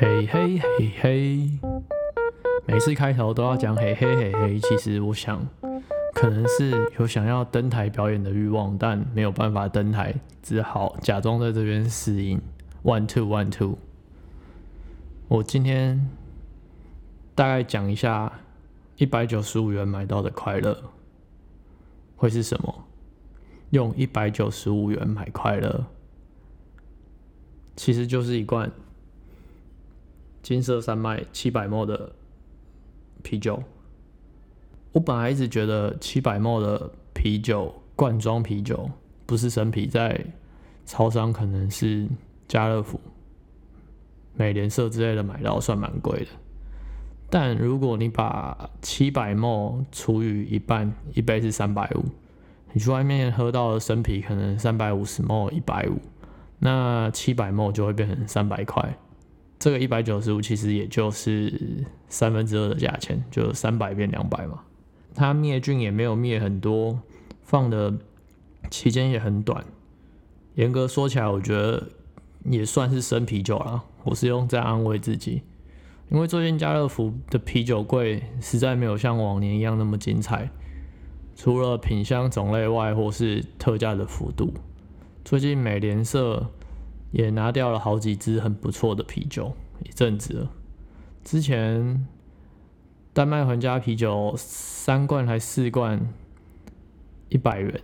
嘿嘿嘿嘿，每次开头都要讲嘿嘿嘿嘿。其实我想，可能是有想要登台表演的欲望，但没有办法登台，只好假装在这边试音。One two one two。我今天大概讲一下一百九十五元买到的快乐会是什么？用一百九十五元买快乐，其实就是一罐。金色山脉七百沫的啤酒，我本来一直觉得七百沫的啤酒罐装啤酒不是生啤，在超商可能是家乐福、美联社之类的买到算蛮贵的。但如果你把七百沫除以一半，一杯是三百五，你去外面喝到的生啤可能三百五十沫一百五，那七百沫就会变成三百块。这个一百九十五其实也就是三分之二的价钱，就三百变两百嘛。它灭菌也没有灭很多，放的期间也很短。严格说起来，我觉得也算是生啤酒了。我是用在安慰自己，因为最近家乐福的啤酒柜实在没有像往年一样那么精彩，除了品相种类外，或是特价的幅度。最近美联社。也拿掉了好几支很不错的啤酒，一阵子了。之前丹麦皇家啤酒三罐还四罐一百元，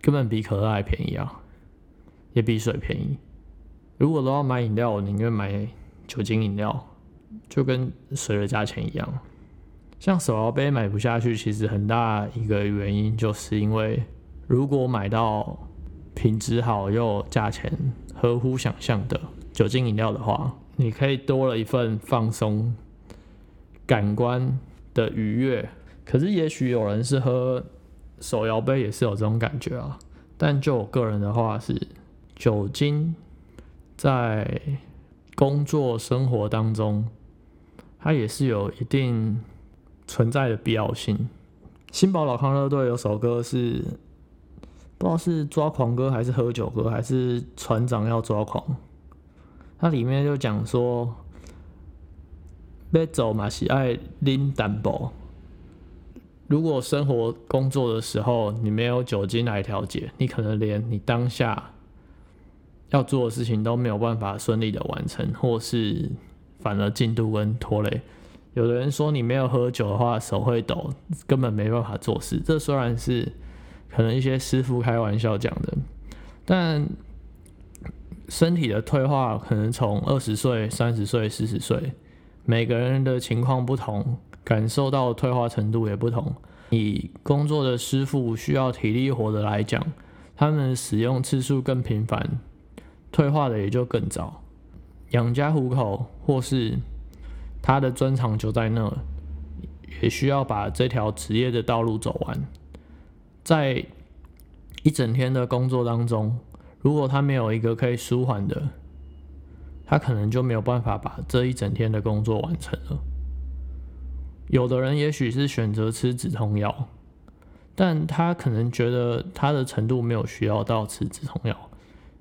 根本比可乐还便宜啊，也比水便宜。如果都要买饮料，我宁愿买酒精饮料，就跟水的价钱一样。像手摇杯买不下去，其实很大一个原因就是因为如果买到品质好又价钱。合乎想象的酒精饮料的话，你可以多了一份放松感官的愉悦。可是，也许有人是喝手摇杯也是有这种感觉啊。但就我个人的话，是酒精在工作生活当中，它也是有一定存在的必要性。新宝老康乐队有首歌是。不知道是抓狂哥还是喝酒哥，还是船长要抓狂。它里面就讲说，要走嘛是爱拎淡薄。如果生活工作的时候你没有酒精来调节，你可能连你当下要做的事情都没有办法顺利的完成，或是反而进度跟拖累。有的人说你没有喝酒的话手会抖，根本没办法做事。这虽然是。可能一些师傅开玩笑讲的，但身体的退化可能从二十岁、三十岁、四十岁，每个人的情况不同，感受到退化程度也不同。以工作的师傅需要体力活的来讲，他们使用次数更频繁，退化的也就更早。养家糊口或是他的专长就在那，也需要把这条职业的道路走完。在一整天的工作当中，如果他没有一个可以舒缓的，他可能就没有办法把这一整天的工作完成了。有的人也许是选择吃止痛药，但他可能觉得他的程度没有需要到吃止痛药，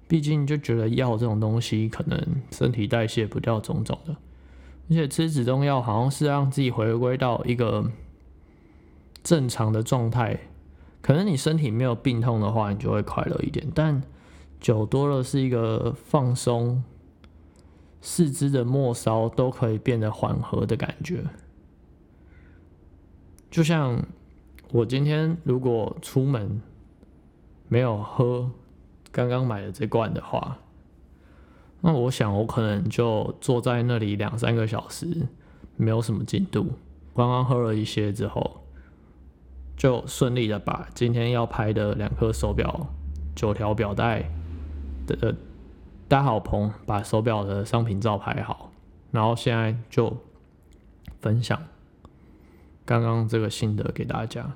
毕竟就觉得药这种东西可能身体代谢不掉种种的，而且吃止痛药好像是让自己回归到一个正常的状态。可能你身体没有病痛的话，你就会快乐一点。但酒多了是一个放松，四肢的末梢都可以变得缓和的感觉。就像我今天如果出门没有喝刚刚买的这罐的话，那我想我可能就坐在那里两三个小时，没有什么进度。刚刚喝了一些之后。就顺利的把今天要拍的两颗手表、九条表带的搭好棚，把手表的商品照拍好，然后现在就分享刚刚这个心得给大家。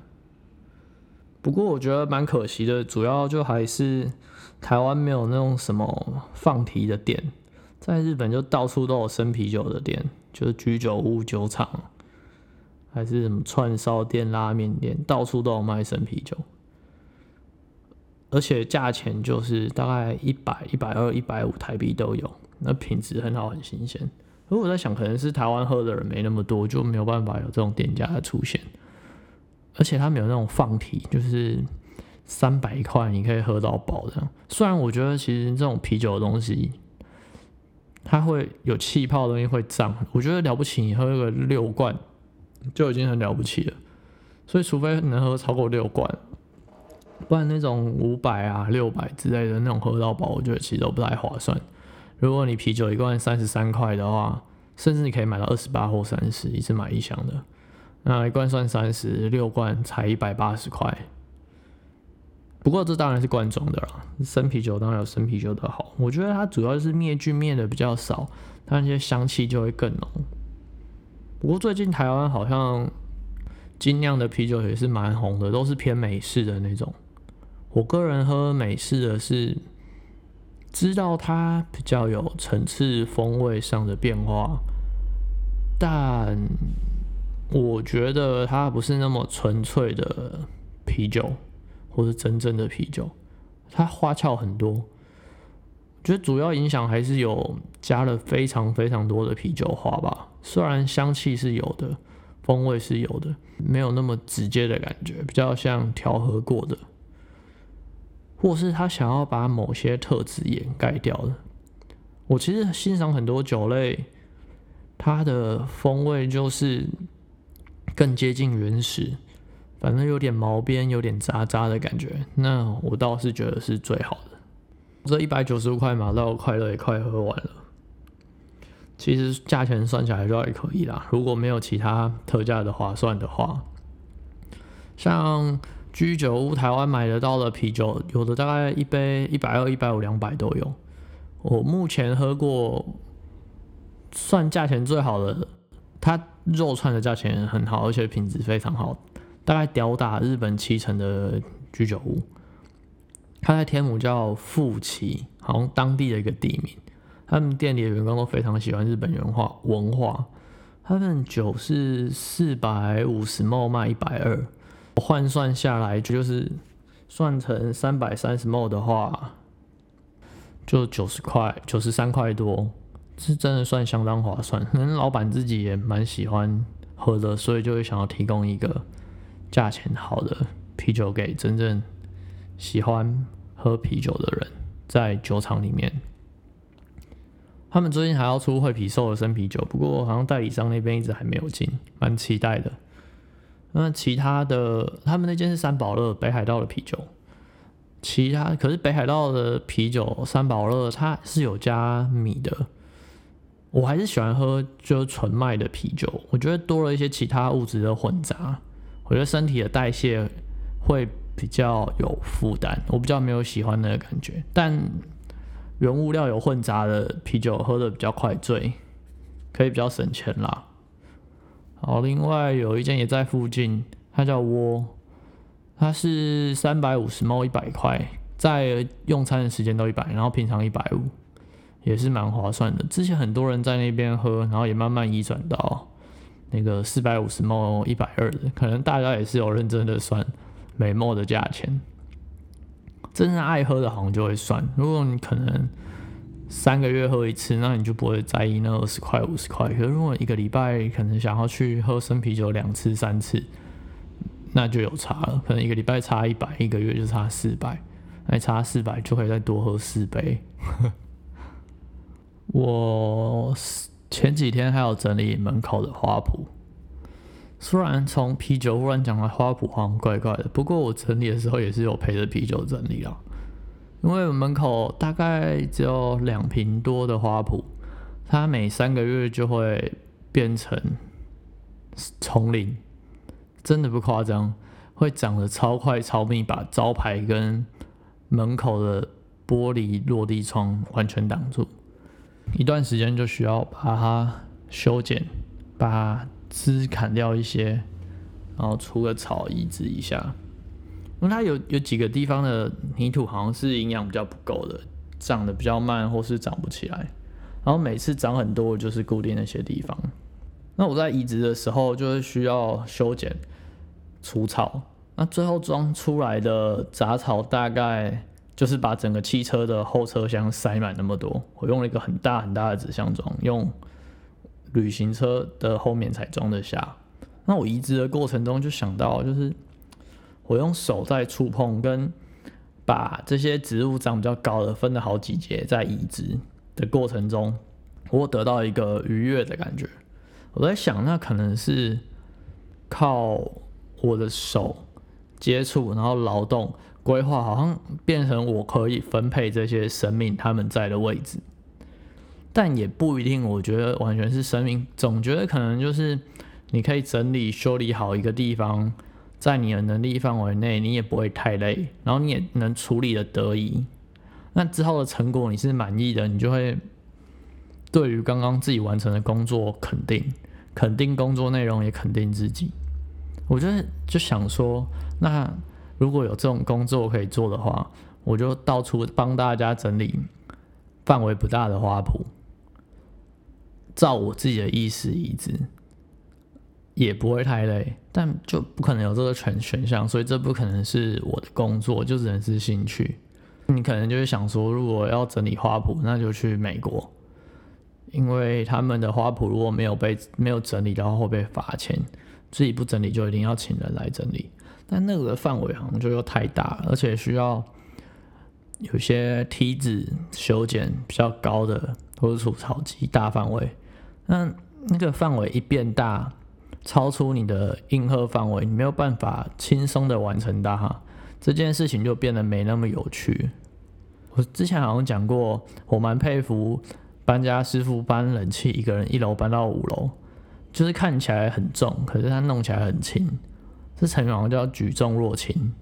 不过我觉得蛮可惜的，主要就还是台湾没有那种什么放题的店，在日本就到处都有生啤酒的店，就是居酒屋、酒厂。还是什么串烧店、拉面店，到处都有卖生啤酒，而且价钱就是大概一百、一百二、一百五台币都有，那品质很好，很新鲜。如果我在想，可能是台湾喝的人没那么多，就没有办法有这种店家的出现。而且他们有那种放题，就是三百块你可以喝到饱这样。虽然我觉得其实这种啤酒的东西，它会有气泡的东西会胀，我觉得了不起，你喝个六罐就已经很了不起了。所以除非能喝超过六罐，不然那种五百啊、六百之类的那种喝到饱，我觉得其实都不太划算。如果你啤酒一罐三十三块的话，甚至你可以买到二十八或三十，一次买一箱的。那一罐算三十六罐才一百八十块，不过这当然是罐装的啦。生啤酒当然有生啤酒的好，我觉得它主要是灭菌灭的比较少，它那些香气就会更浓。不过最近台湾好像精酿的啤酒也是蛮红的，都是偏美式的那种。我个人喝美式的是知道它比较有层次风味上的变化，但。我觉得它不是那么纯粹的啤酒，或是真正的啤酒，它花俏很多。我觉得主要影响还是有加了非常非常多的啤酒花吧。虽然香气是有的，风味是有的，没有那么直接的感觉，比较像调和过的，或是他想要把某些特质掩盖掉的。我其实欣赏很多酒类，它的风味就是。更接近原始，反正有点毛边，有点渣渣的感觉。那我倒是觉得是最好的。这一百九十五块马到快乐也快喝完了。其实价钱算起来就还可以啦。如果没有其他特价的划算的话，像居酒屋台湾买得到的啤酒，有的大概一杯一百二、一百五、两百都有。我目前喝过算价钱最好的。它肉串的价钱很好，而且品质非常好，大概吊打日本七成的居酒屋。它在天母叫富奇，好像当地的一个地名。他们店里的员工都非常喜欢日本文化文化。他们酒是四百五十毫卖一百二，换算下来就是算成三百三十毫的话，就九十块，九十三块多。是真的算相当划算，可能老板自己也蛮喜欢喝的，所以就会想要提供一个价钱好的啤酒给真正喜欢喝啤酒的人，在酒厂里面。他们最近还要出惠皮寿的生啤酒，不过好像代理商那边一直还没有进，蛮期待的。那其他的，他们那间是三宝乐北海道的啤酒，其他可是北海道的啤酒三宝乐它是有加米的。我还是喜欢喝就是纯麦的啤酒，我觉得多了一些其他物质的混杂，我觉得身体的代谢会比较有负担，我比较没有喜欢的感觉。但原物料有混杂的啤酒喝的比较快醉，可以比较省钱啦。好，另外有一间也在附近，它叫窝，它是三百五十毛一百块，在用餐的时间都一百，然后平常一百五。也是蛮划算的。之前很多人在那边喝，然后也慢慢移转到那个四百五十毛一百二的，可能大家也是有认真的算每毛的价钱。真正爱喝的好像就会算。如果你可能三个月喝一次，那你就不会在意那二十块五十块。可是如果一个礼拜可能想要去喝生啤酒两次三次，那就有差了。可能一个礼拜差一百，一个月就差四百，那差四百就可以再多喝四杯。我前几天还有整理门口的花圃，虽然从啤酒忽然讲到花圃好像怪怪的，不过我整理的时候也是有陪着啤酒整理啊。因为门口大概只有两瓶多的花圃，它每三个月就会变成丛林，真的不夸张，会长得超快超密，把招牌跟门口的玻璃落地窗完全挡住。一段时间就需要把它修剪，把它枝砍掉一些，然后除个草移植一下。因为它有有几个地方的泥土好像是营养比较不够的，长得比较慢或是长不起来。然后每次长很多就是固定那些地方。那我在移植的时候就是需要修剪除草，那最后装出来的杂草大概。就是把整个汽车的后车厢塞满那么多，我用了一个很大很大的纸箱装，用旅行车的后面才装得下。那我移植的过程中就想到，就是我用手在触碰，跟把这些植物长比较高的分了好几节，在移植的过程中，我得到一个愉悦的感觉。我在想，那可能是靠我的手接触，然后劳动规划，好像变成我可以分配这些生命他们在的位置。但也不一定，我觉得完全是生命，总觉得可能就是你可以整理修理好一个地方，在你的能力范围内，你也不会太累，然后你也能处理的得宜。那之后的成果你是满意的，你就会对于刚刚自己完成的工作肯定，肯定工作内容，也肯定自己。我觉得就想说，那如果有这种工作可以做的话，我就到处帮大家整理范围不大的花圃。照我自己的意思移植，也不会太累，但就不可能有这个全选项，所以这不可能是我的工作，就只能是兴趣。你可能就会想说，如果要整理花圃，那就去美国，因为他们的花圃如果没有被没有整理的话会被罚钱，自己不整理就一定要请人来整理，但那个范围好像就又太大，而且需要有些梯子修剪比较高的，或者除草机大范围。那那个范围一变大，超出你的应和范围，你没有办法轻松的完成它，这件事情就变得没那么有趣。我之前好像讲过，我蛮佩服搬家师傅搬冷气，一个人一楼搬到五楼，就是看起来很重，可是他弄起来很轻。这成语好像叫举重若轻，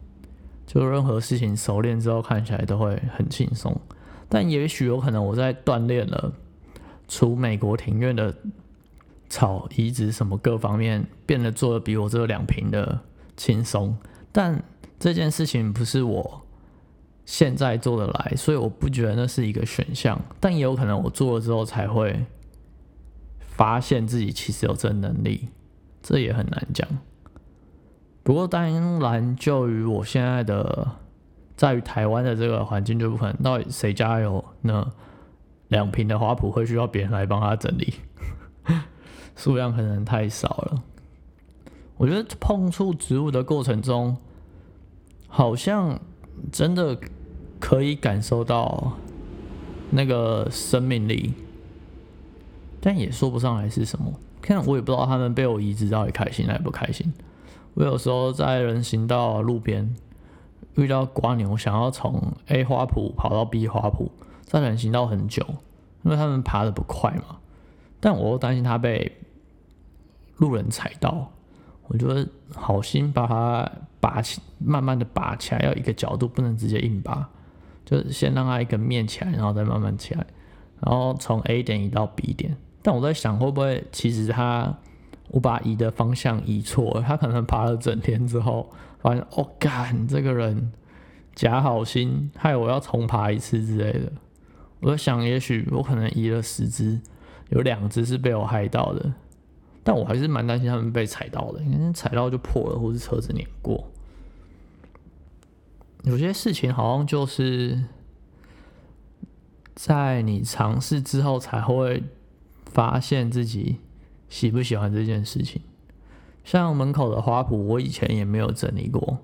就任何事情熟练之后看起来都会很轻松。但也许有可能我在锻炼了。除美国庭院的草移植什么各方面变得做的比我这两瓶的轻松，但这件事情不是我现在做得来，所以我不觉得那是一个选项。但也有可能我做了之后才会发现自己其实有这能力，这也很难讲。不过当然，就于我现在的在于台湾的这个环境就不可能，到底谁家有呢？两瓶的花圃会需要别人来帮他整理，数量可能太少了。我觉得碰触植物的过程中，好像真的可以感受到那个生命力，但也说不上来是什么。看我也不知道他们被我移植到底开心还是不开心。我有时候在人行道路边遇到瓜牛，想要从 A 花圃跑到 B 花圃。在人行道很久，因为他们爬的不快嘛。但我又担心他被路人踩到，我觉得好心把它拔起，慢慢的拔起来，要一个角度，不能直接硬拔，就是先让它一个面起来，然后再慢慢起来，然后从 A 点移到 B 点。但我在想，会不会其实他我把移的方向移错了，他可能爬了整天之后，发现哦，干这个人假好心，害我要重爬一次之类的。我在想，也许我可能移了十只，有两只是被我害到的，但我还是蛮担心他们被踩到的，因为踩到就破了，或是车子碾过。有些事情好像就是在你尝试之后才会发现自己喜不喜欢这件事情。像门口的花圃，我以前也没有整理过，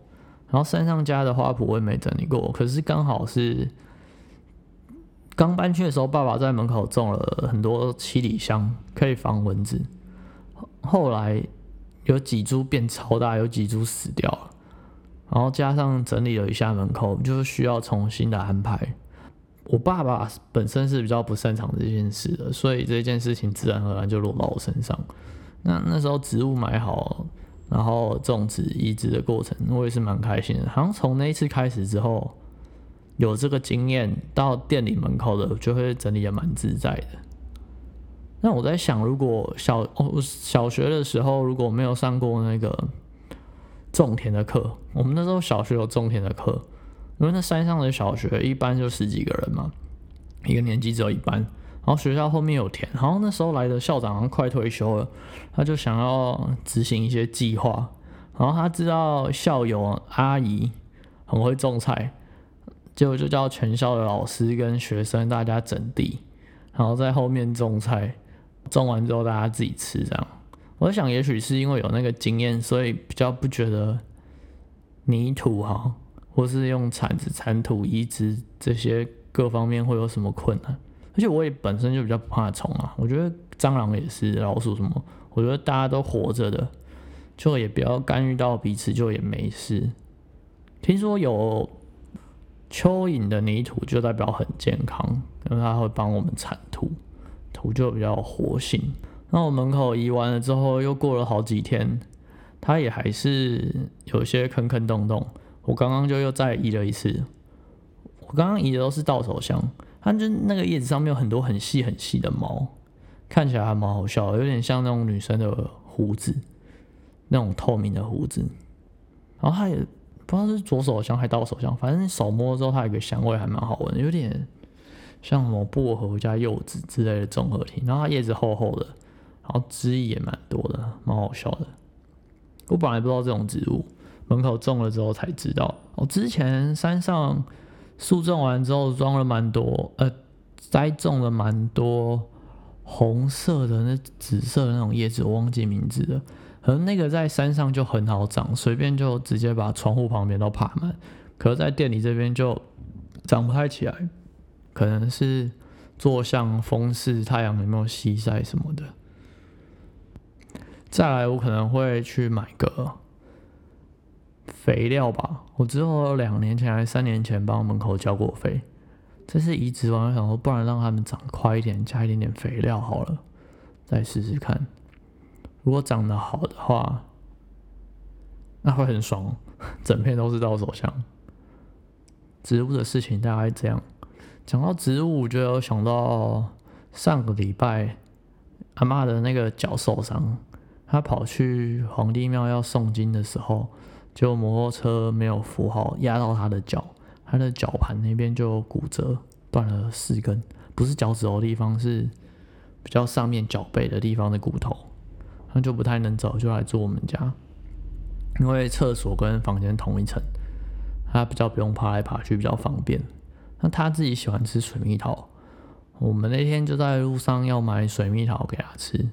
然后山上家的花圃我也没整理过，可是刚好是。刚搬去的时候，爸爸在门口种了很多七里香，可以防蚊子。后来有几株变超大，有几株死掉了。然后加上整理了一下门口，就是需要重新的安排。我爸爸本身是比较不擅长这件事的，所以这件事情自然而然就落到我身上。那那时候植物买好，然后种植移植的过程，我也是蛮开心的。好像从那一次开始之后。有这个经验，到店里门口的就会整理的蛮自在的。那我在想，如果小哦小学的时候如果没有上过那个种田的课，我们那时候小学有种田的课，因为那山上的小学一般就十几个人嘛，一个年级只有一班，然后学校后面有田，然后那时候来的校长快退休了，他就想要执行一些计划，然后他知道校友阿姨很会种菜。结果就叫全校的老师跟学生大家整地，然后在后面种菜，种完之后大家自己吃这样。我想也许是因为有那个经验，所以比较不觉得泥土哈，或是用铲子铲土移植这些各方面会有什么困难。而且我也本身就比较不怕虫啊，我觉得蟑螂也是老鼠什么，我觉得大家都活着的，就也不要干预到彼此，就也没事。听说有蚯蚓的泥土就代表很健康，因为它会帮我们铲土，土就比较活性。那我门口移完了之后，又过了好几天，它也还是有些坑坑洞洞。我刚刚就又再移了一次，我刚刚移的都是稻草香，它就那个叶子上面有很多很细很细的毛，看起来还蛮好笑，有点像那种女生的胡子，那种透明的胡子。然后它也。不知道是左手香还是倒手香，反正手摸之后它有个香味还蛮好闻，有点像什么薄荷加柚子之类的综合体。然后它叶子厚厚的，然后汁液也蛮多的，蛮好笑的。我本来不知道这种植物，门口种了之后才知道。我之前山上树种完之后装了蛮多，呃，栽种了蛮多红色的那紫色的那种叶子，我忘记名字了。可能那个在山上就很好长，随便就直接把窗户旁边都爬满。可是，在店里这边就长不太起来，可能是坐向风势、太阳有没有西晒什么的。再来，我可能会去买个肥料吧。我之后两年前还是三年前帮门口浇过肥，这是移植完想说，不然让他们长快一点，加一点点肥料好了，再试试看。如果长得好的话，那会很爽，整片都是稻手香。植物的事情大概这样。讲到植物，就有想到上个礼拜阿妈的那个脚受伤，她跑去皇帝庙要诵经的时候，就摩托车没有扶好，压到她的脚，她的脚盘那边就骨折，断了四根，不是脚趾头地方，是比较上面脚背的地方的骨头。那就不太能走，就来住我们家，因为厕所跟房间同一层，他比较不用爬来爬去，比较方便。那他自己喜欢吃水蜜桃，我们那天就在路上要买水蜜桃给他吃。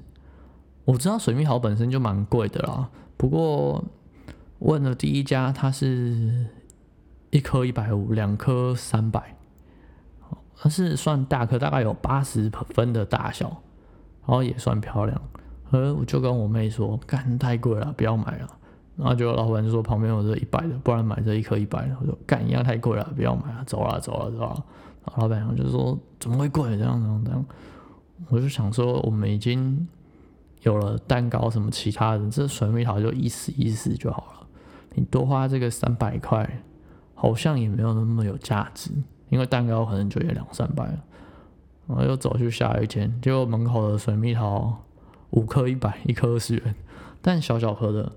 我知道水蜜桃本身就蛮贵的啦，不过问了第一家，它是一颗一百五，两颗三百，它是算大颗，大概有八十分的大小，然后也算漂亮。呃，我就跟我妹说，干太贵了，不要买了。然后就老板就说旁边有这一百的，不然买这一颗一百的。我说干一样太贵了，不要买了，走了走了走了。老板娘就说怎么会贵这样这样这样。我就想说我们已经有了蛋糕什么其他的，这水蜜桃就意思意思就好了。你多花这个三百块，好像也没有那么有价值，因为蛋糕可能就也两三百了。然后又走去下一间，结果门口的水蜜桃。五颗一百，一颗二十元，但小小颗的，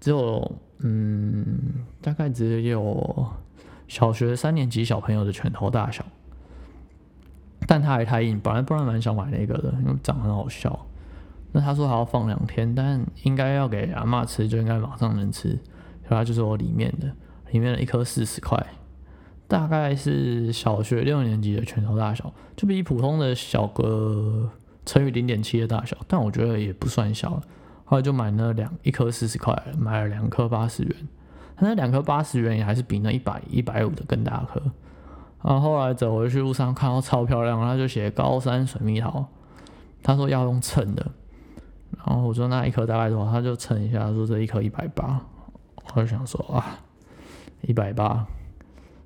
只有嗯，大概只有小学三年级小朋友的拳头大小，但它还太硬，本来不然蛮想买那个的，因为长很好笑。那他说还要放两天，但应该要给阿妈吃，就应该马上能吃。然后就是我里面的，里面的一颗四十块，大概是小学六年级的拳头大小，就比普通的小个。乘以零点七的大小，但我觉得也不算小了。后来就买那两一颗四十块，买了两颗八十元。他那两颗八十元也还是比那一百一百五的更大颗。然后后来走回去路上看到超漂亮，他就写高山水蜜桃，他说要用称的。然后我说那一颗大概多少？他就称一下，说这一颗一百八。我就想说啊，一百八，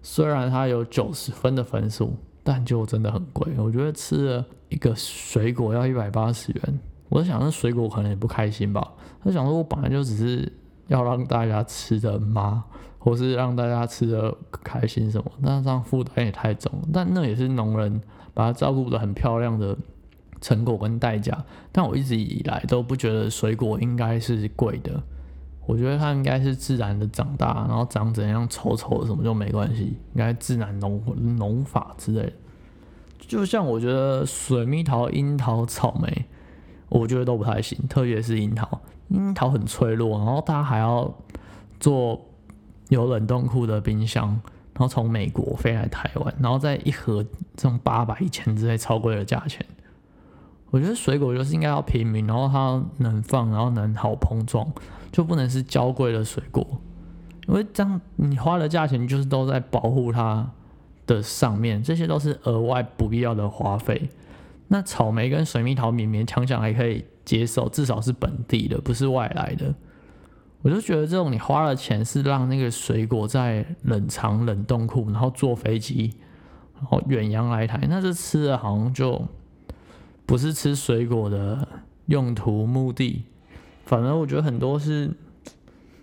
虽然它有九十分的分数。但就真的很贵，我觉得吃了一个水果要一百八十元，我在想那水果可能也不开心吧。他想说，我本来就只是要让大家吃的嘛，或是让大家吃的开心什么，那这样负担也太重。但那也是农人把它照顾的很漂亮的成果跟代价。但我一直以来都不觉得水果应该是贵的。我觉得它应该是自然的长大，然后长怎样丑丑的什么就没关系，应该自然农农法之类的。就像我觉得水蜜桃、樱桃、草莓，我觉得都不太行，特别是樱桃，樱桃很脆弱，然后它还要做有冷冻库的冰箱，然后从美国飞来台湾，然后再一盒这种八百、一千之类超贵的价钱，我觉得水果就是应该要平民，然后它能放，然后能好碰撞，就不能是娇贵的水果，因为这样你花的价钱就是都在保护它的上面，这些都是额外不必要的花费。那草莓跟水蜜桃勉勉强强还可以接受，至少是本地的，不是外来的。我就觉得这种你花了钱是让那个水果在冷藏冷冻库，然后坐飞机，然后远洋来台，那这吃的好像就。不是吃水果的用途目的，反而我觉得很多是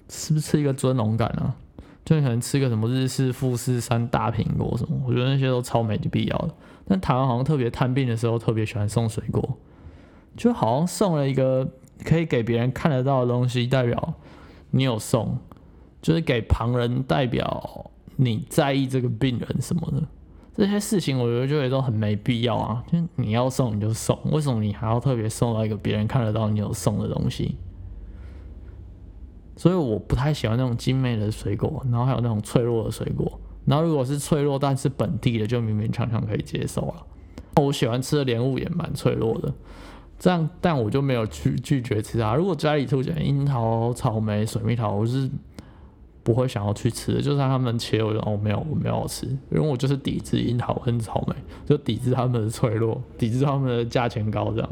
是不是吃一个尊荣感啊？就可能吃个什么日式富士山大苹果什么，我觉得那些都超没必要的。但台湾好像特别探病的时候特别喜欢送水果，就好像送了一个可以给别人看得到的东西，代表你有送，就是给旁人代表你在意这个病人什么的。这些事情我觉得就也都很没必要啊！就你要送你就送，为什么你还要特别送到一个别人看得到你有送的东西？所以我不太喜欢那种精美的水果，然后还有那种脆弱的水果。然后如果是脆弱但是本地的，就勉勉强强可以接受了。我喜欢吃的莲雾也蛮脆弱的，这样但我就没有去拒绝吃它。如果家里出现樱桃、草莓、水蜜桃，我是。不会想要去吃的，就算他们切，我就哦没有，我没有吃，因为我就是抵制樱桃跟草莓，就抵制他们的脆弱，抵制他们的价钱高这样。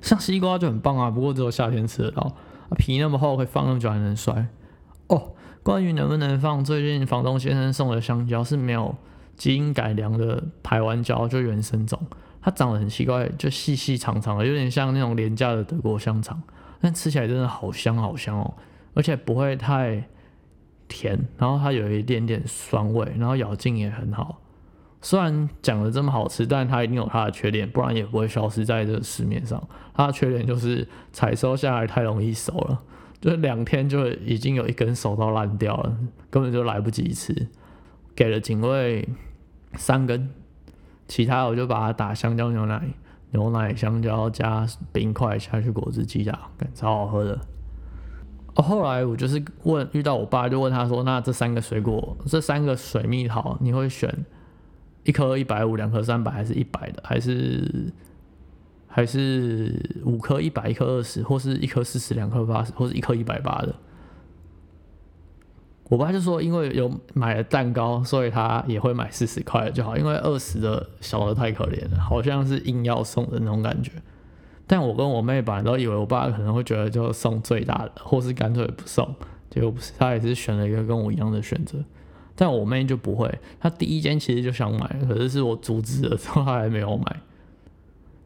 像西瓜就很棒啊，不过只有夏天吃得到，皮那么厚，可以放那么久还能摔。哦，关于能不能放，最近房东先生送的香蕉是没有基因改良的台湾蕉，就原生种，它长得很奇怪，就细细长长的，有点像那种廉价的德国香肠，但吃起来真的好香好香哦，而且不会太。甜，然后它有一点点酸味，然后咬劲也很好。虽然讲的这么好吃，但它一定有它的缺点，不然也不会消失在这个市面上。它的缺点就是采收下来太容易熟了，就是两天就已经有一根熟到烂掉了，根本就来不及吃。给了警卫三根，其他我就把它打香蕉牛奶、牛奶香蕉加冰块下去果汁机打，超好喝的。后来我就是问遇到我爸，就问他说：“那这三个水果，这三个水蜜桃，你会选一颗一百五，两颗三百，还是一百的，还是还是五颗一百，一颗二十，或是一颗四十，两颗八十，或是一颗一百八的？”我爸就说：“因为有买了蛋糕，所以他也会买四十块的就好，因为二十的小的太可怜了，好像是硬要送的那种感觉。”但我跟我妹本来都以为我爸可能会觉得就送最大的，或是干脆不送，结果不是，他也是选了一个跟我一样的选择。但我妹就不会，她第一间其实就想买，可是是我阻止了之后，她还没有买。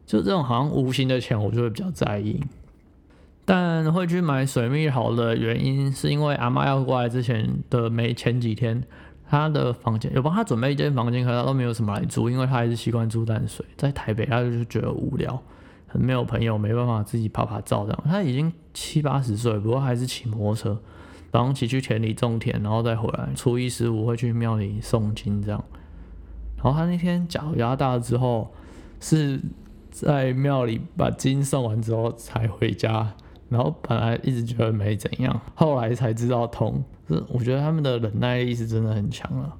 就这种好像无形的钱，我就会比较在意。但会去买水蜜桃的原因，是因为阿妈要过来之前的没前几天，她的房间有帮她准备一间房间，可是她都没有什么来住，因为她还是习惯住淡水，在台北她就觉得无聊。很没有朋友，没办法自己拍拍照这样。她已经七八十岁，不过还是骑摩托车，早上骑去田里种田，然后再回来。初一十五会去庙里诵经这样。然后他那天脚压大了之后，是在庙里把经诵完之后才回家。然后本来一直觉得没怎样，后来才知道痛。是我觉得他们的忍耐力是真的很强了。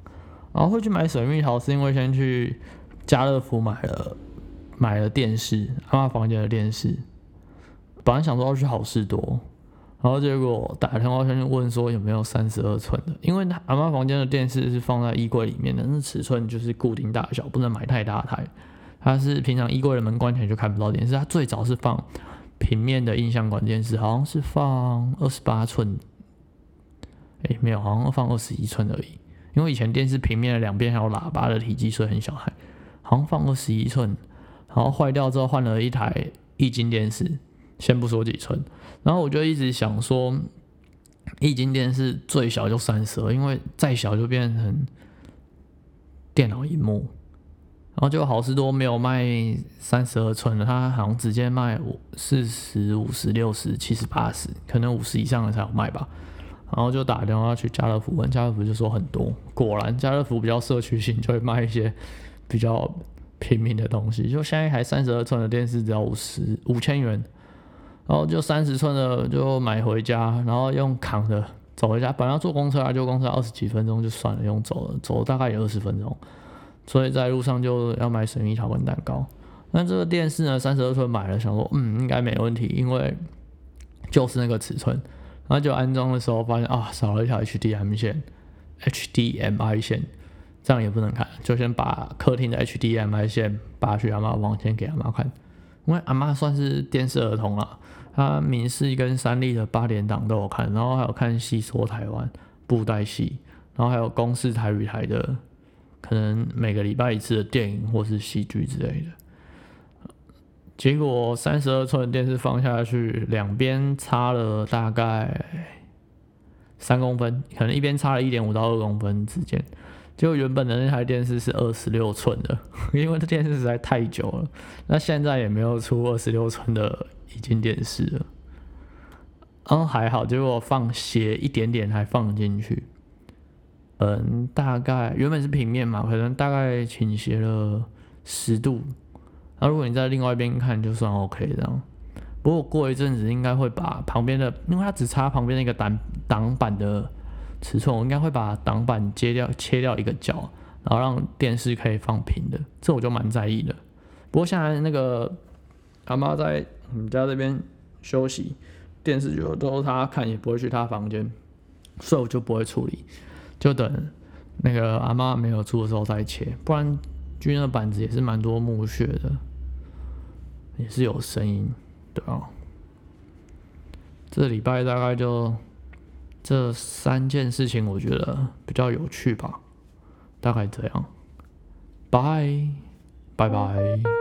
然后会去买水蜜桃，是因为先去家乐福买了。买了电视，阿妈房间的电视，本来想说要去好事多，然后结果打电话先去问说有没有三十二寸的，因为阿妈房间的电视是放在衣柜里面的，那尺寸就是固定大小，不能买太大台。它是平常衣柜的门关起来就看不到电视，它最早是放平面的印象馆电视，好像是放二十八寸，哎，没有，好像放二十一寸而已。因为以前电视平面的两边还有喇叭的体积，所以很小台，好像放二十一寸。然后坏掉之后换了一台液晶电视，先不说几寸，然后我就一直想说，液晶电视最小就三十二，因为再小就变成电脑荧幕。然后就好事多没有卖三十二寸的，它好像直接卖五四十五十六十七十八十，可能五十以上的才有卖吧。然后就打电话去家乐福问，家乐福就说很多，果然家乐福比较社区性，就会卖一些比较。平民的东西，就现在一台三十二寸的电视只要五十五千元，然后就三十寸的就买回家，然后用扛的走回家。本来要坐公车啊，就公车二十几分钟就算了，用走了，走大概也二十分钟。所以在路上就要买水蜜桃跟蛋糕，那这个电视呢，三十二寸买了，想说嗯应该没问题，因为就是那个尺寸。然后就安装的时候发现啊少了一条 HDMI 线，HDMI 线，这样也不能看，就先把客厅的 HDMI 线拔去阿妈房间给阿妈看，因为阿妈算是电视儿童了，他民视跟三立的八点档都有看，然后还有看戏说台湾布袋戏，然后还有公视台语台的，可能每个礼拜一次的电影或是戏剧之类的。结果三十二寸电视放下去，两边差了大概三公分，可能一边差了一点五到二公分之间。结果原本的那台电视是二十六寸的，因为这电视实在太久了。那现在也没有出二十六寸的液晶电视了。嗯，还好，结果放斜一点点还放进去。嗯，大概原本是平面嘛，可能大概倾斜了十度。那如果你在另外一边看，就算 OK 这样。不过过一阵子应该会把旁边的，因为它只差旁边那个挡挡板的尺寸，我应该会把挡板切掉，切掉一个角，然后让电视可以放平的。这我就蛮在意的。不过现在那个阿妈在我们家这边休息，电视就都是她看，也不会去她房间，所以我就不会处理，就等那个阿妈没有住的时候再切，不然军的板子也是蛮多木屑的。也是有声音，对啊。这礼拜大概就这三件事情，我觉得比较有趣吧，大概这样。拜拜拜。